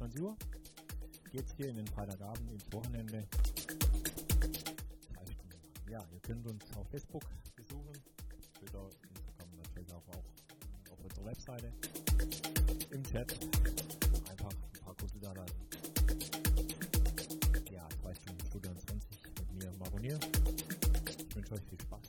21 Uhr geht's hier in den Freitagabend ins Wochenende. Ja, ihr könnt uns auf Facebook besuchen, Twitter, Instagram, natürlich auch, auch auf unserer Webseite. Im Chat einfach ein paar kurze da lassen. Ja, 2 Stunden Studio 20 mit mir, Maronier. Ich wünsche euch viel Spaß,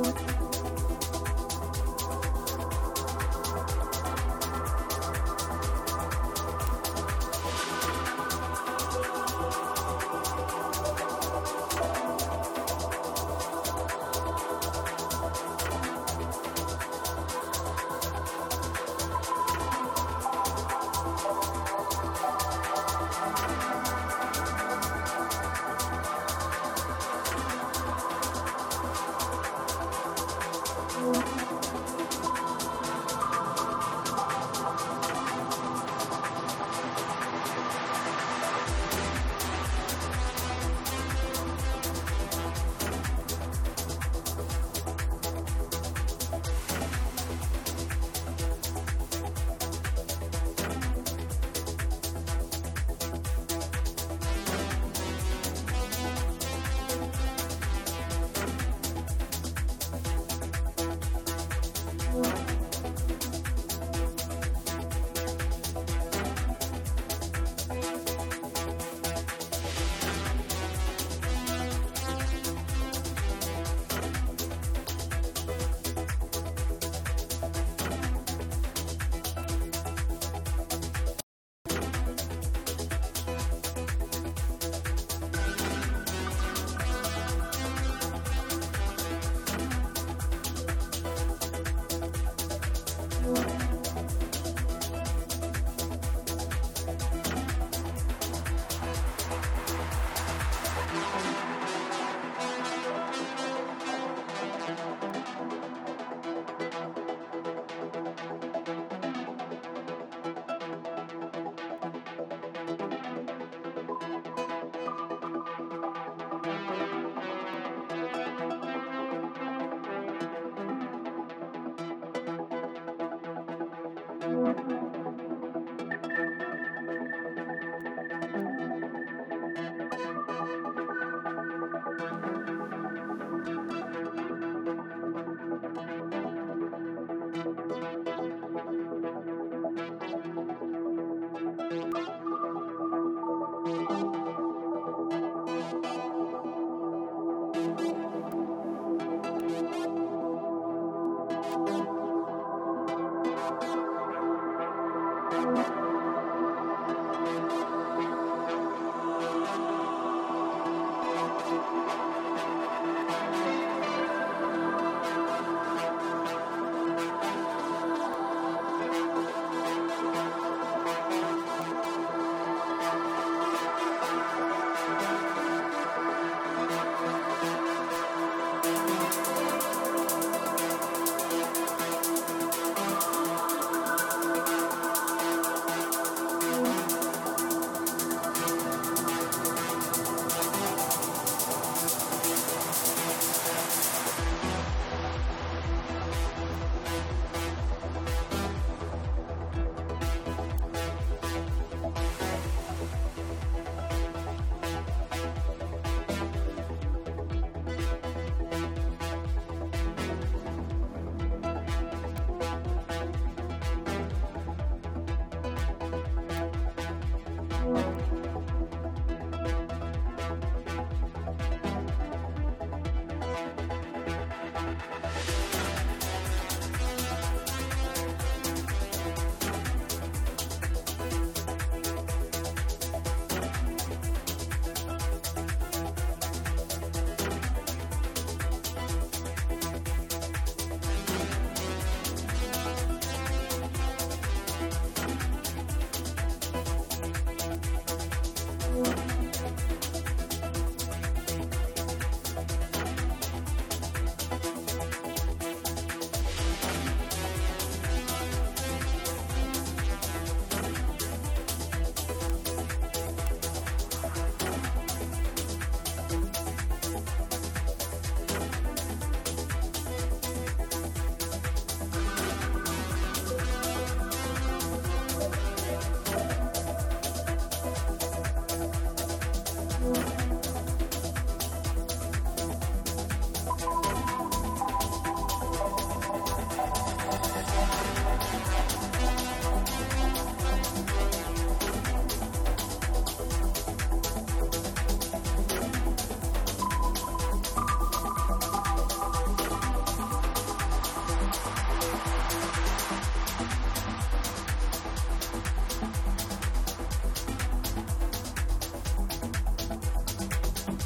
Música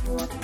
what.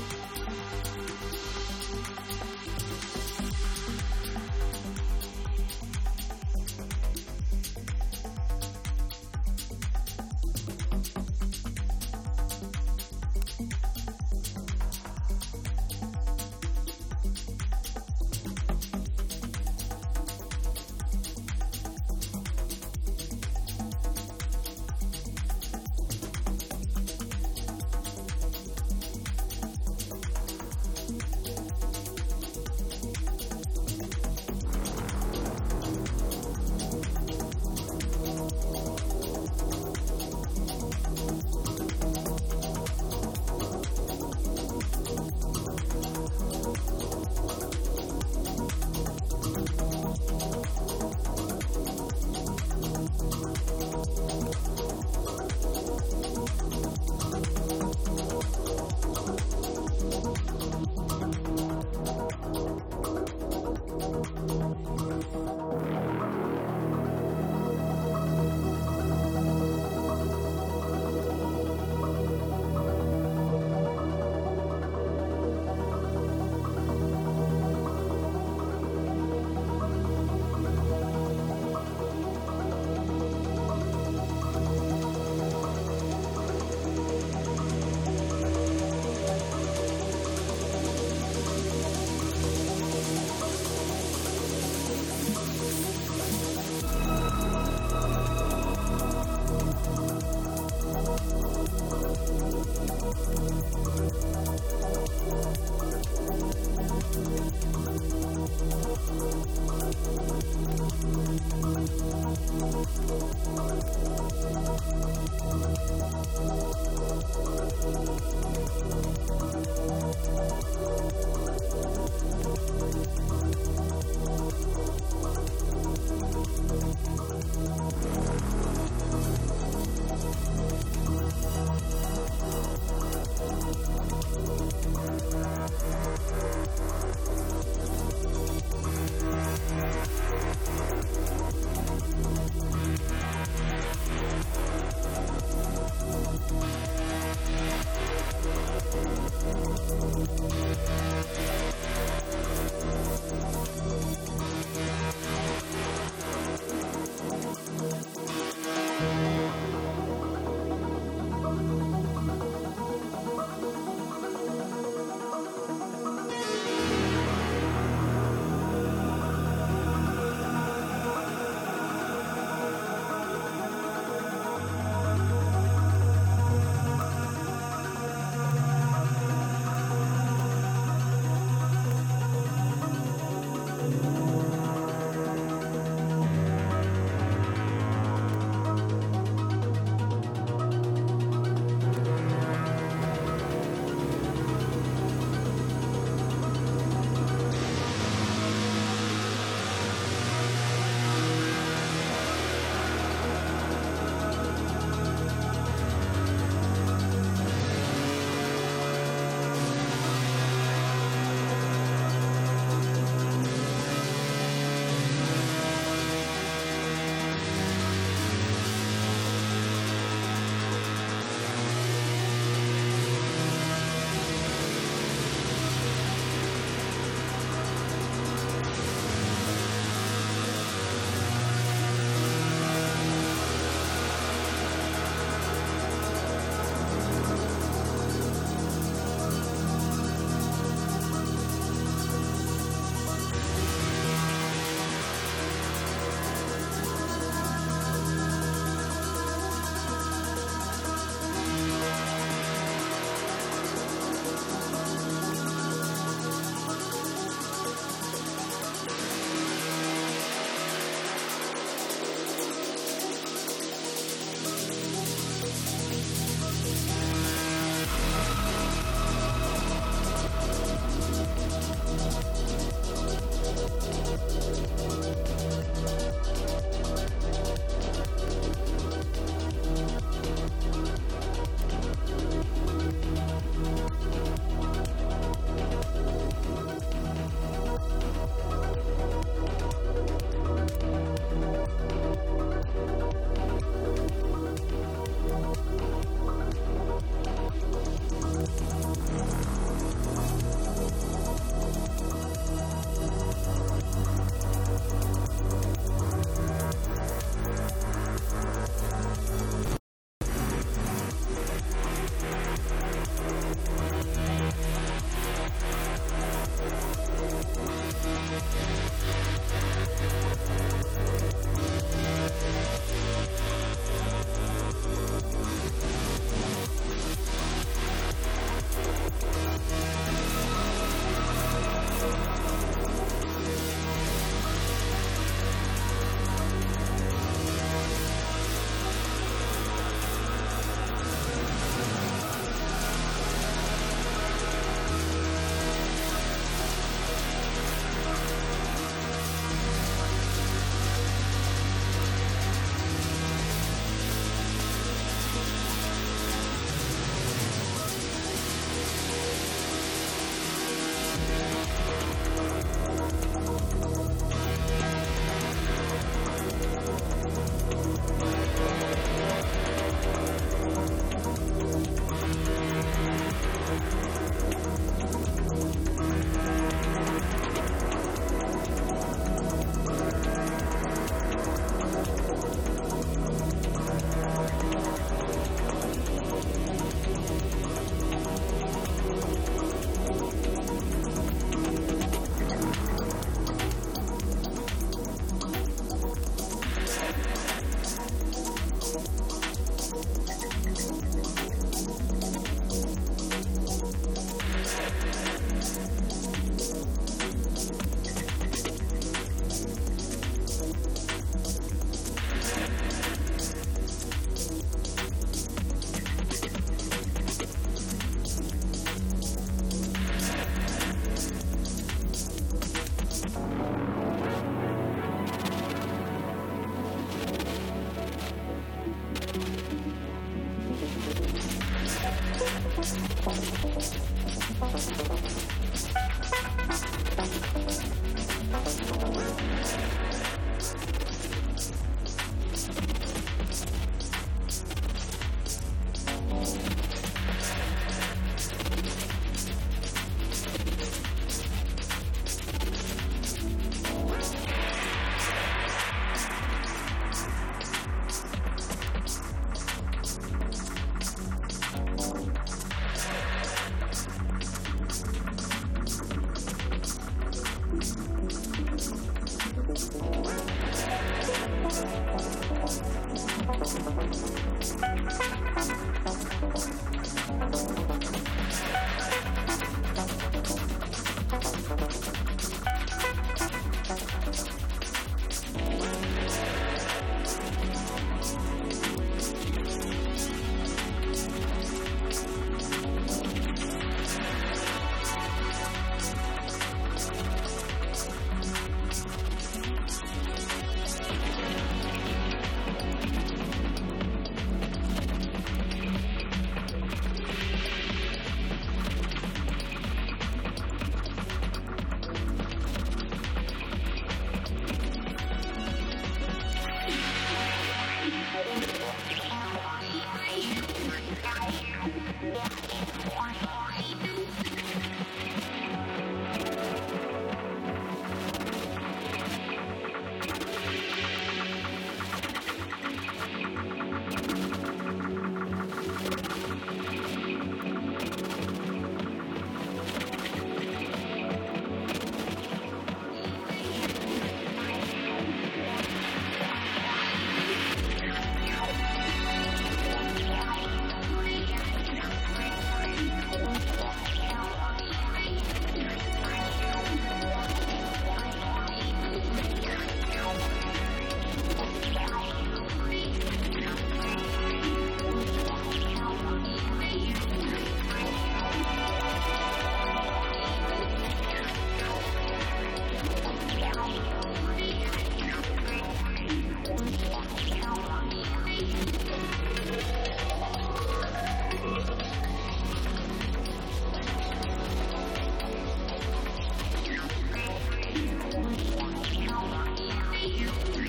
you.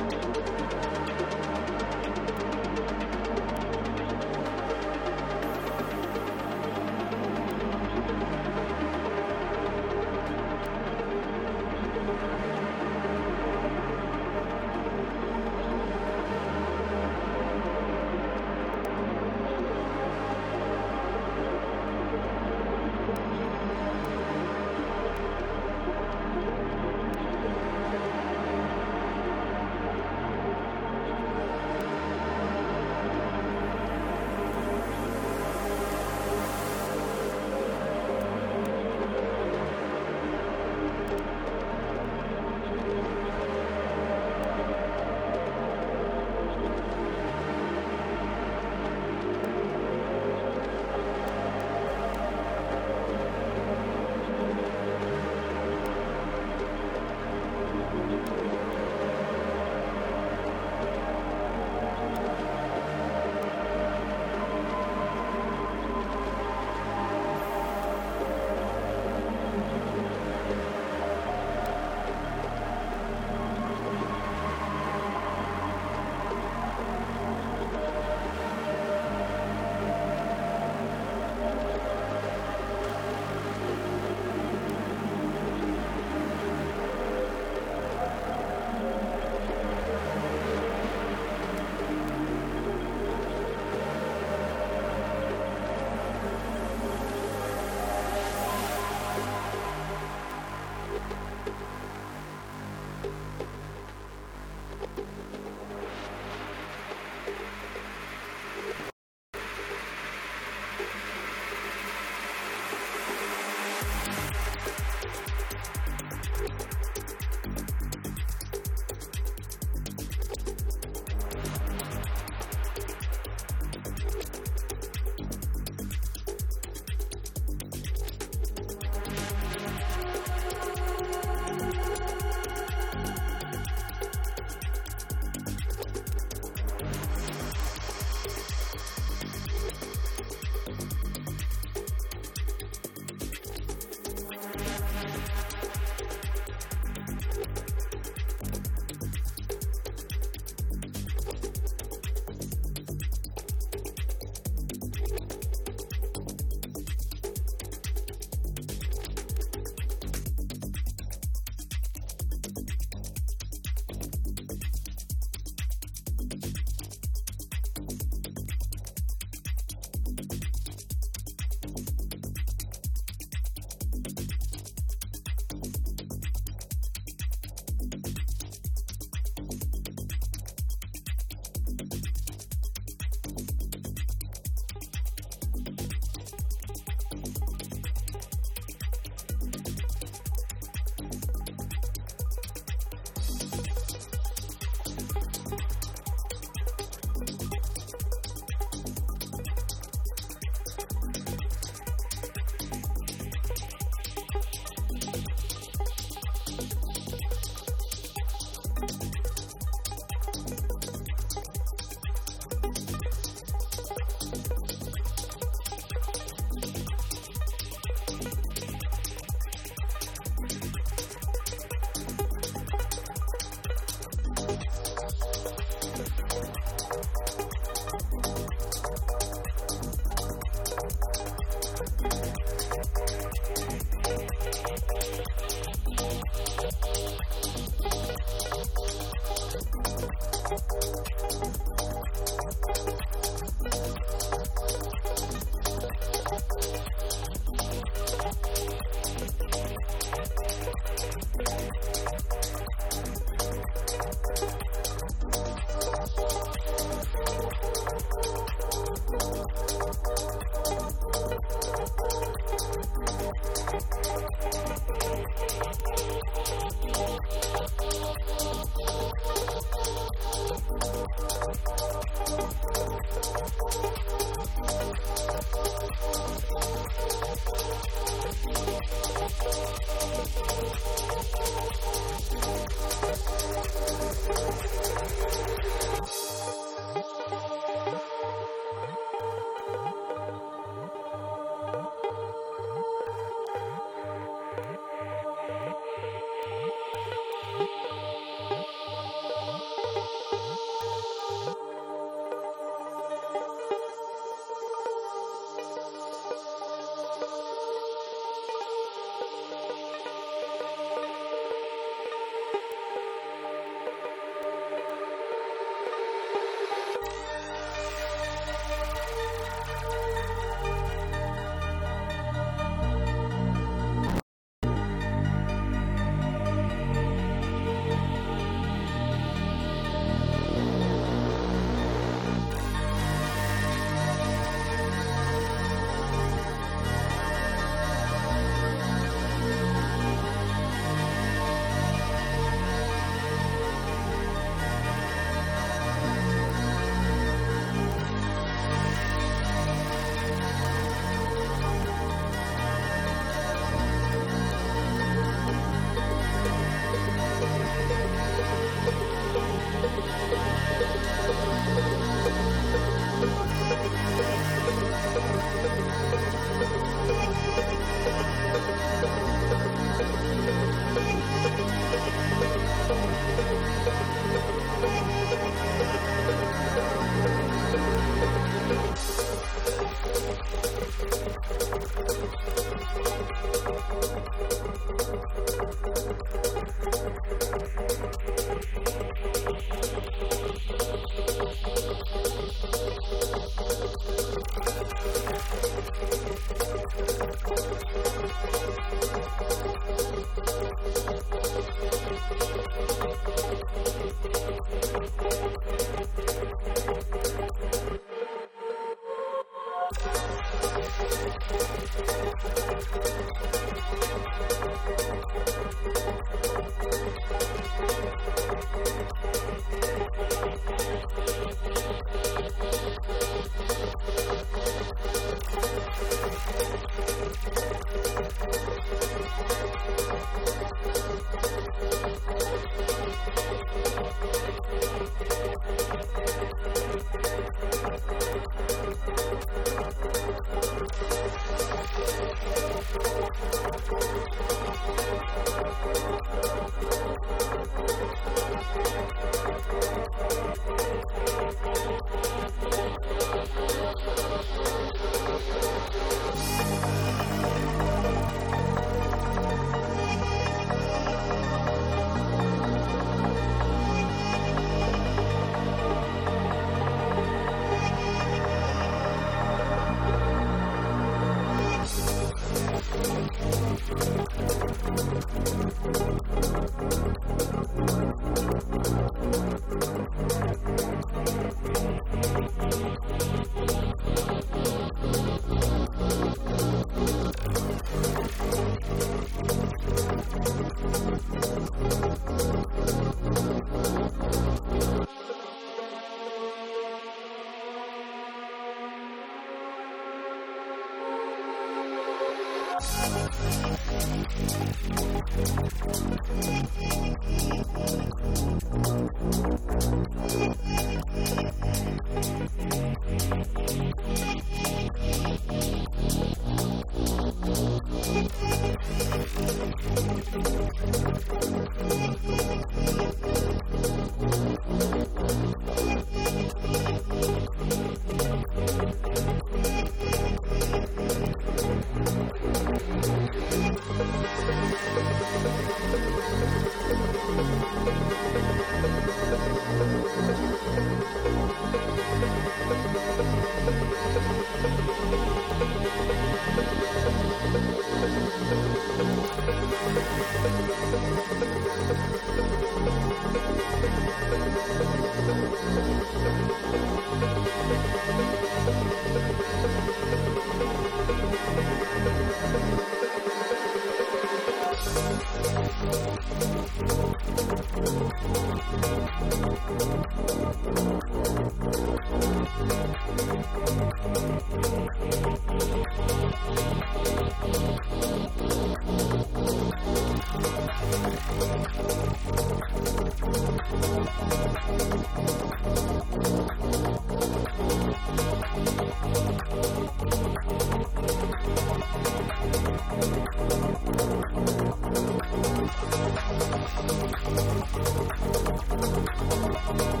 Thank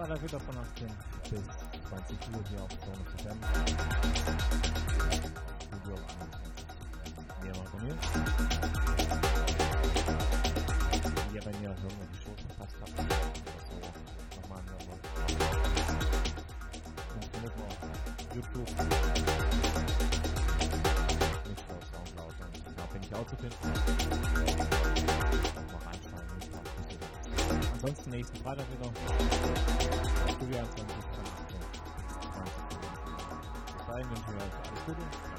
Freitag wieder von 18 bis 20 Uhr hier auf Zone FM. Studio 21. Mehr von mir. Ja, wenn ihr irgendwelche Shows verpasst habt oder so, nochmal anhören wollt. Dann findet man auf YouTube. Nicht auf Soundcloud. Und da bin ich auch zu finden. Nochmal reinschauen. Ansonsten nächsten Freitag wieder. Studio 21 von 18 bis 20 Uhr. Bis dahin wünsche ich euch alles Gute. Bleibt gesund.